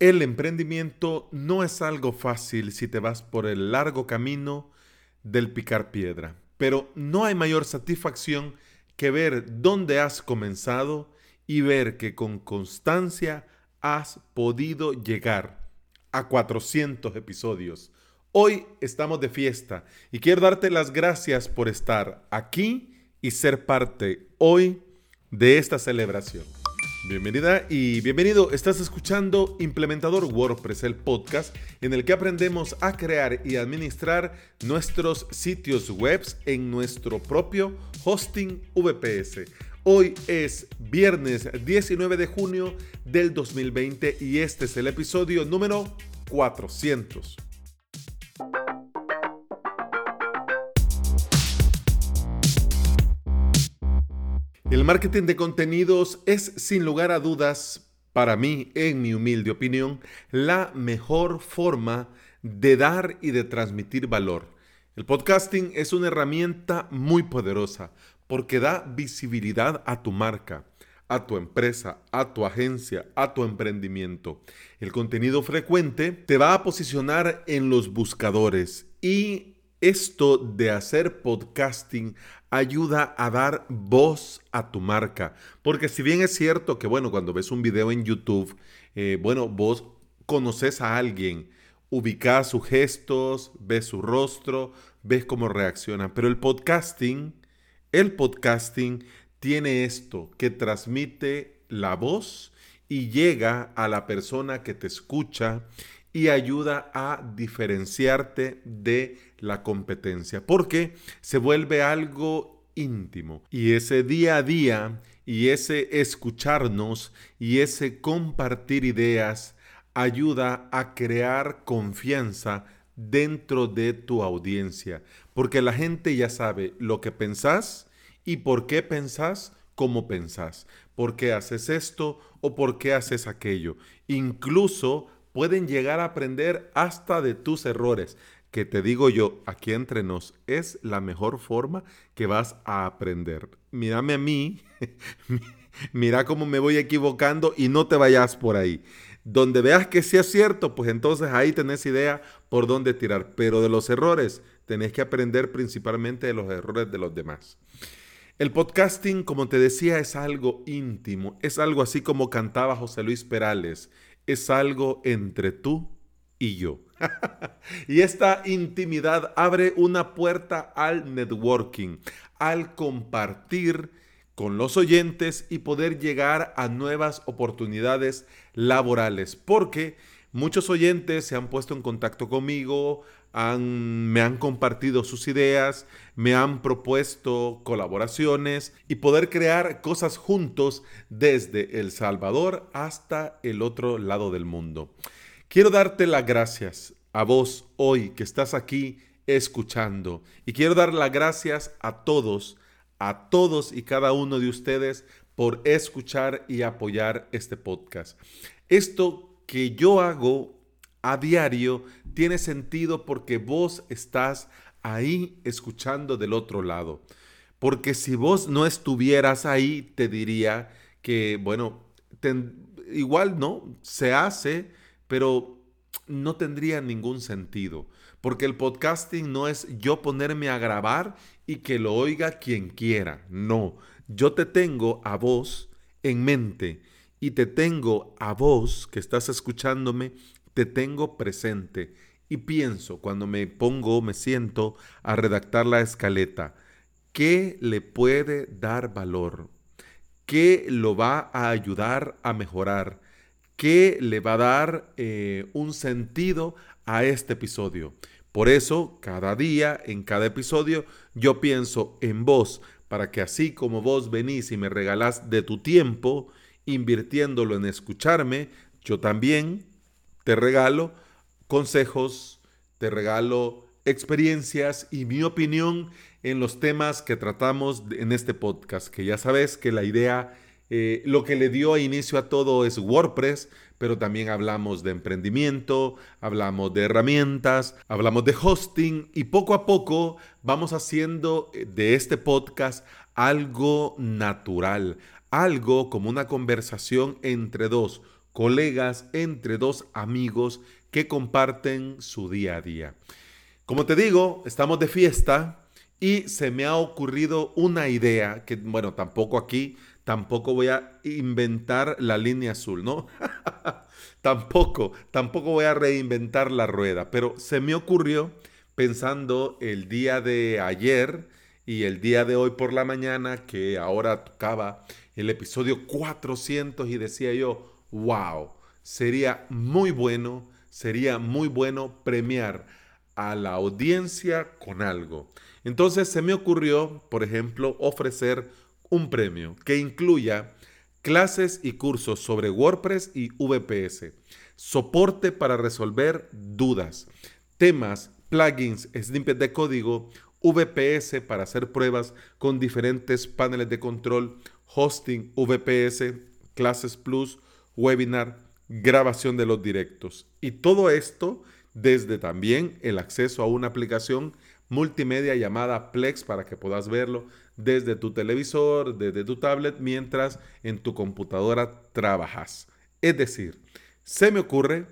El emprendimiento no es algo fácil si te vas por el largo camino del picar piedra, pero no hay mayor satisfacción que ver dónde has comenzado y ver que con constancia has podido llegar a 400 episodios. Hoy estamos de fiesta y quiero darte las gracias por estar aquí y ser parte hoy de esta celebración. Bienvenida y bienvenido. Estás escuchando Implementador WordPress, el podcast en el que aprendemos a crear y administrar nuestros sitios web en nuestro propio hosting VPS. Hoy es viernes 19 de junio del 2020 y este es el episodio número 400. El marketing de contenidos es sin lugar a dudas, para mí, en mi humilde opinión, la mejor forma de dar y de transmitir valor. El podcasting es una herramienta muy poderosa porque da visibilidad a tu marca, a tu empresa, a tu agencia, a tu emprendimiento. El contenido frecuente te va a posicionar en los buscadores y esto de hacer podcasting ayuda a dar voz a tu marca. Porque si bien es cierto que, bueno, cuando ves un video en YouTube, eh, bueno, vos conoces a alguien, ubicás sus gestos, ves su rostro, ves cómo reacciona. Pero el podcasting, el podcasting tiene esto que transmite la voz y llega a la persona que te escucha y ayuda a diferenciarte de la competencia, porque se vuelve algo íntimo. Y ese día a día y ese escucharnos y ese compartir ideas ayuda a crear confianza dentro de tu audiencia, porque la gente ya sabe lo que pensás y por qué pensás, cómo pensás, por qué haces esto o por qué haces aquello. Incluso pueden llegar a aprender hasta de tus errores, que te digo yo, aquí entre nos, es la mejor forma que vas a aprender. Mírame a mí, mira cómo me voy equivocando y no te vayas por ahí. Donde veas que sí es cierto, pues entonces ahí tenés idea por dónde tirar. Pero de los errores, tenés que aprender principalmente de los errores de los demás. El podcasting, como te decía, es algo íntimo, es algo así como cantaba José Luis Perales es algo entre tú y yo. y esta intimidad abre una puerta al networking, al compartir con los oyentes y poder llegar a nuevas oportunidades laborales, porque muchos oyentes se han puesto en contacto conmigo, me han compartido sus ideas, me han propuesto colaboraciones y poder crear cosas juntos desde El Salvador hasta el otro lado del mundo. Quiero darte las gracias a vos hoy que estás aquí escuchando y quiero dar las gracias a todos, a todos y cada uno de ustedes por escuchar y apoyar este podcast. Esto que yo hago a diario tiene sentido porque vos estás ahí escuchando del otro lado. Porque si vos no estuvieras ahí, te diría que, bueno, igual no, se hace, pero no tendría ningún sentido. Porque el podcasting no es yo ponerme a grabar y que lo oiga quien quiera. No, yo te tengo a vos en mente y te tengo a vos que estás escuchándome te tengo presente y pienso cuando me pongo, me siento a redactar la escaleta, ¿qué le puede dar valor? ¿Qué lo va a ayudar a mejorar? ¿Qué le va a dar eh, un sentido a este episodio? Por eso, cada día, en cada episodio, yo pienso en vos, para que así como vos venís y me regalás de tu tiempo, invirtiéndolo en escucharme, yo también te regalo consejos, te regalo experiencias y mi opinión en los temas que tratamos en este podcast, que ya sabes que la idea, eh, lo que le dio inicio a todo es WordPress, pero también hablamos de emprendimiento, hablamos de herramientas, hablamos de hosting y poco a poco vamos haciendo eh, de este podcast algo natural, algo como una conversación entre dos colegas, entre dos amigos que comparten su día a día. Como te digo, estamos de fiesta y se me ha ocurrido una idea que, bueno, tampoco aquí, tampoco voy a inventar la línea azul, ¿no? tampoco, tampoco voy a reinventar la rueda, pero se me ocurrió pensando el día de ayer y el día de hoy por la mañana, que ahora tocaba el episodio 400 y decía yo, wow, sería muy bueno, sería muy bueno premiar a la audiencia con algo. Entonces se me ocurrió, por ejemplo, ofrecer un premio que incluya clases y cursos sobre WordPress y VPS, soporte para resolver dudas, temas, plugins, snippets de código, VPS para hacer pruebas con diferentes paneles de control, hosting, VPS, clases plus, webinar, grabación de los directos. Y todo esto desde también el acceso a una aplicación multimedia llamada Plex para que puedas verlo desde tu televisor, desde tu tablet, mientras en tu computadora trabajas. Es decir, se me ocurre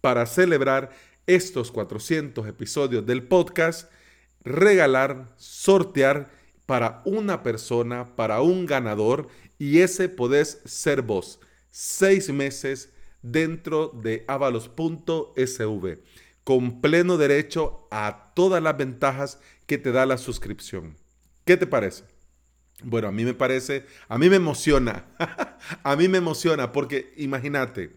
para celebrar estos 400 episodios del podcast, regalar, sortear para una persona, para un ganador, y ese podés ser vos. Seis meses dentro de avalos.sv, con pleno derecho a todas las ventajas que te da la suscripción. ¿Qué te parece? Bueno, a mí me parece, a mí me emociona, a mí me emociona porque imagínate,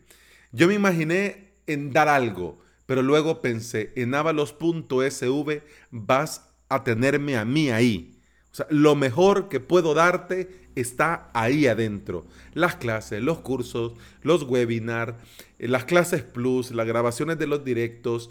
yo me imaginé en dar algo, pero luego pensé, en avalos.sv vas a tenerme a mí ahí. O sea, lo mejor que puedo darte está ahí adentro. Las clases, los cursos, los webinars, eh, las clases plus, las grabaciones de los directos,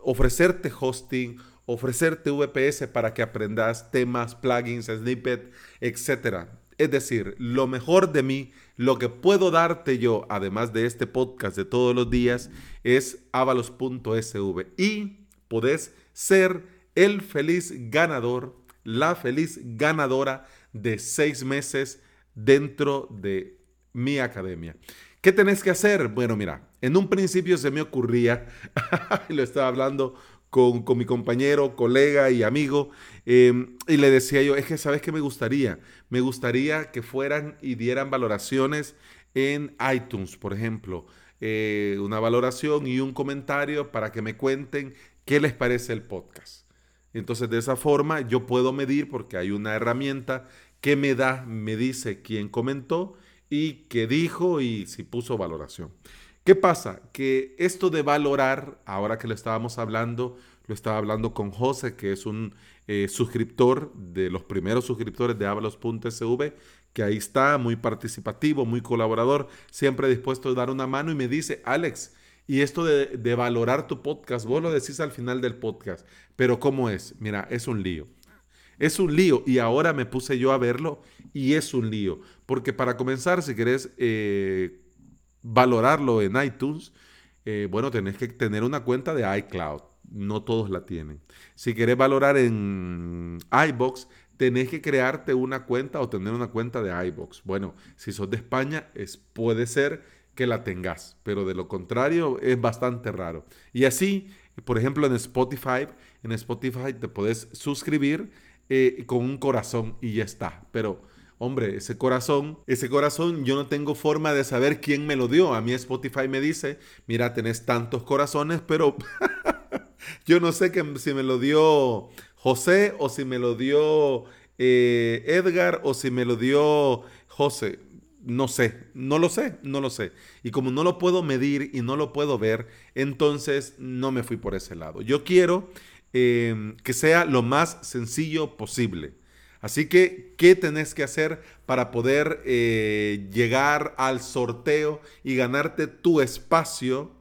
ofrecerte hosting, ofrecerte VPS para que aprendas temas, plugins, snippets, etc. Es decir, lo mejor de mí, lo que puedo darte yo, además de este podcast de todos los días, es avalos.sv y podés ser el feliz ganador, la feliz ganadora de seis meses dentro de mi academia. ¿Qué tenés que hacer? Bueno, mira, en un principio se me ocurría, lo estaba hablando con, mi compañero, colega y amigo, em, y le decía yo, es que sabes qué me gustaría, me gustaría que fueran y dieran valoraciones en iTunes, por ejemplo, eh, una valoración y un comentario para que me cuenten qué les parece el podcast. Entonces, de esa forma yo puedo medir porque hay una herramienta que me da, me dice quién comentó y qué dijo y si puso valoración. ¿Qué pasa? Que esto de valorar, ahora que lo estábamos hablando, lo estaba hablando con José, que es un eh, suscriptor de los primeros suscriptores de avalos.sv, que ahí está, muy participativo, muy colaborador, siempre dispuesto a dar una mano y me dice, Alex, y esto de, valorar tu podcast, vos lo decís al final del podcast, pero ¿cómo es? Mira, es un lío. Es un lío y ahora me puse yo a verlo y es un lío. Porque para comenzar, si querés eh, valorarlo en iTunes, eh, bueno, tenés que tener una cuenta de iCloud. No todos la tienen. Si querés valorar en iBox, tenés que crearte una cuenta o tener una cuenta de iBox. Bueno, si sos de España, es, puede ser que la tengas, pero de lo contrario es bastante raro. Y así, por ejemplo, en Spotify, en Spotify te puedes suscribir eh, con un corazón y ya está. Pero, hombre, ese corazón, ese corazón yo no tengo forma de saber quién me lo dio. A mí Spotify me dice, mira, tenés tantos corazones, pero yo no sé que, si me lo dio José o si me lo dio eh, Edgar o si me lo dio José no sé, no lo sé, no lo sé. Y como no lo puedo medir y no lo puedo ver, entonces no me fui por ese lado. Yo quiero em, que sea lo más sencillo posible. Así que, ¿qué tenés que hacer para poder eh, llegar al sorteo y ganarte tu espacio?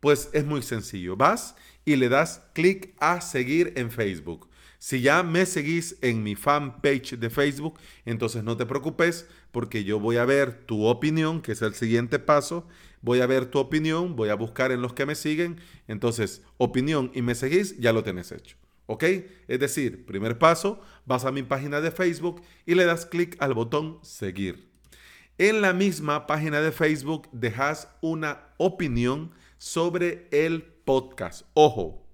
Pues es muy sencillo. Vas y le das clic a seguir en Facebook. Si ya me seguís en mi fanpage de Facebook, entonces no te preocupes porque yo voy a ver tu opinión, que es el siguiente paso. Voy a ver tu opinión, voy a buscar en los que me siguen. Entonces, opinión y me seguís, ya lo tenés hecho. ¿Ok? Es decir, primer paso, vas a mi página de Facebook y le das clic al botón seguir. En la misma página de Facebook dejas una opinión sobre el podcast. Ojo,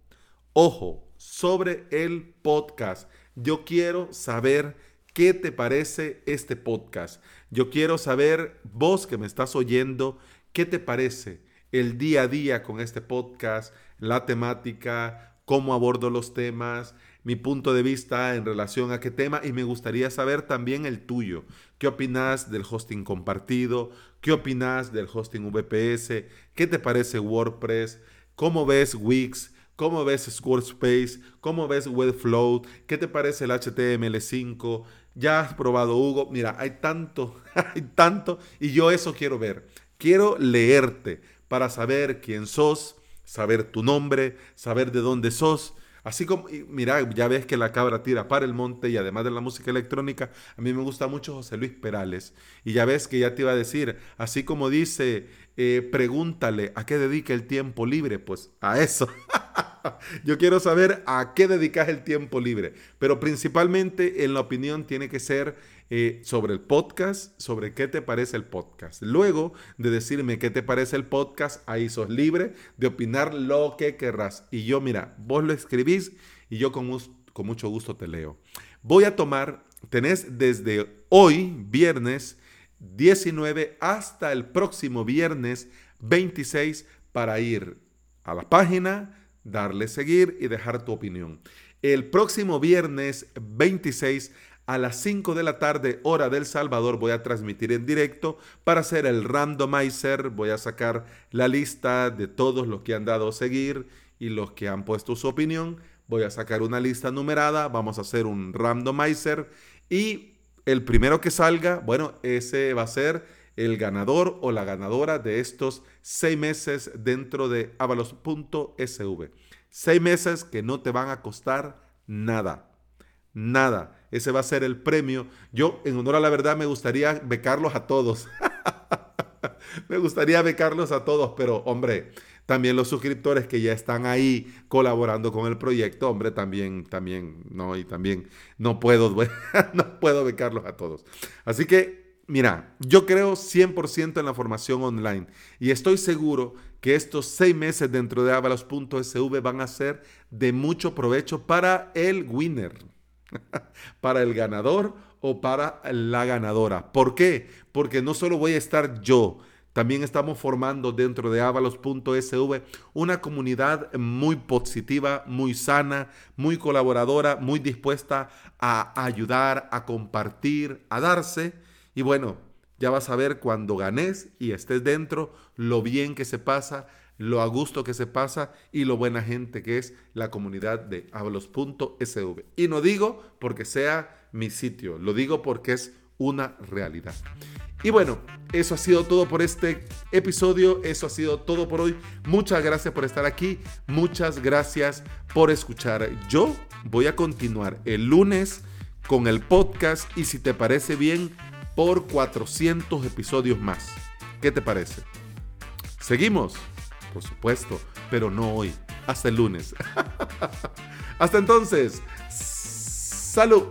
ojo, sobre el podcast. Yo quiero saber qué te parece este podcast. Yo quiero saber, vos que me estás oyendo, qué te parece el día a día con este podcast, la temática, cómo abordo los temas, mi punto de vista en relación a qué tema y me gustaría saber también el tuyo. ¿Qué opinas del hosting compartido? ¿Qué opinas del hosting VPS? ¿Qué te parece WordPress? ¿Cómo ves Wix? ¿Cómo ves Squarespace? ¿Cómo ves Webflow? ¿Qué te parece el HTML5? ¿Ya has probado Hugo? Mira, hay tanto, hay tanto y yo eso quiero ver. Quiero leerte para saber quién sos, saber tu nombre, saber de dónde sos. Así como, mira, ya ves que la cabra tira para el monte y además de la música electrónica, a mí me gusta mucho José Luis Perales. Y ya ves que ya te iba a decir, así como dice, eh, pregúntale a qué dedica el tiempo libre, pues a eso. Yo quiero saber a qué dedicas el tiempo libre, pero principalmente en la opinión tiene que ser eh, sobre el podcast, sobre qué te parece el podcast. Luego de decirme qué te parece el podcast, ahí sos libre de opinar lo que querrás. Y yo, mira, vos lo escribís y yo con, con mucho gusto te leo. Voy a tomar, tenés desde hoy, viernes 19, hasta el próximo viernes 26 para ir a la página, darle seguir y dejar tu opinión. El próximo viernes 26 a las 5 de la tarde, hora del Salvador, voy a transmitir en directo para hacer el randomizer. Voy a sacar la lista de todos los que han dado seguir y los que han puesto su opinión. Voy a sacar una lista numerada, vamos a hacer un randomizer y el primero que salga, bueno, ese va a ser el ganador o la ganadora de estos seis meses dentro de avalos.sv. Seis meses que no te van a costar nada. Nada. Ese va a ser el premio. Yo, en honor a la verdad, me gustaría becarlos a todos. me gustaría becarlos a todos, pero hombre, también los suscriptores que ya están ahí colaborando con el proyecto, hombre, también, también, no, y también no puedo, no puedo becarlos a todos. Así que, mira, yo creo 100% en la formación online y estoy seguro que estos seis meses dentro de avalos.sv van a ser de mucho provecho para el winner. para el ganador o para la ganadora. ¿Por qué? Porque no solo voy a estar yo, también estamos formando dentro de avalos.sv una comunidad muy positiva, muy sana, muy colaboradora, muy dispuesta a ayudar, a compartir, a darse. Y bueno, ya vas a ver cuando ganes y estés dentro lo bien que se pasa lo a gusto que se pasa y lo buena gente que es la comunidad de hablos.sv. Y no digo porque sea mi sitio, lo digo porque es una realidad. Y bueno, eso ha sido todo por este episodio, eso ha sido todo por hoy. Muchas gracias por estar aquí, muchas gracias por escuchar. Yo voy a continuar el lunes con el podcast y si te parece bien, por 400 episodios más. ¿Qué te parece? Seguimos, por supuesto, pero no hoy, hasta el lunes. hasta entonces, salud.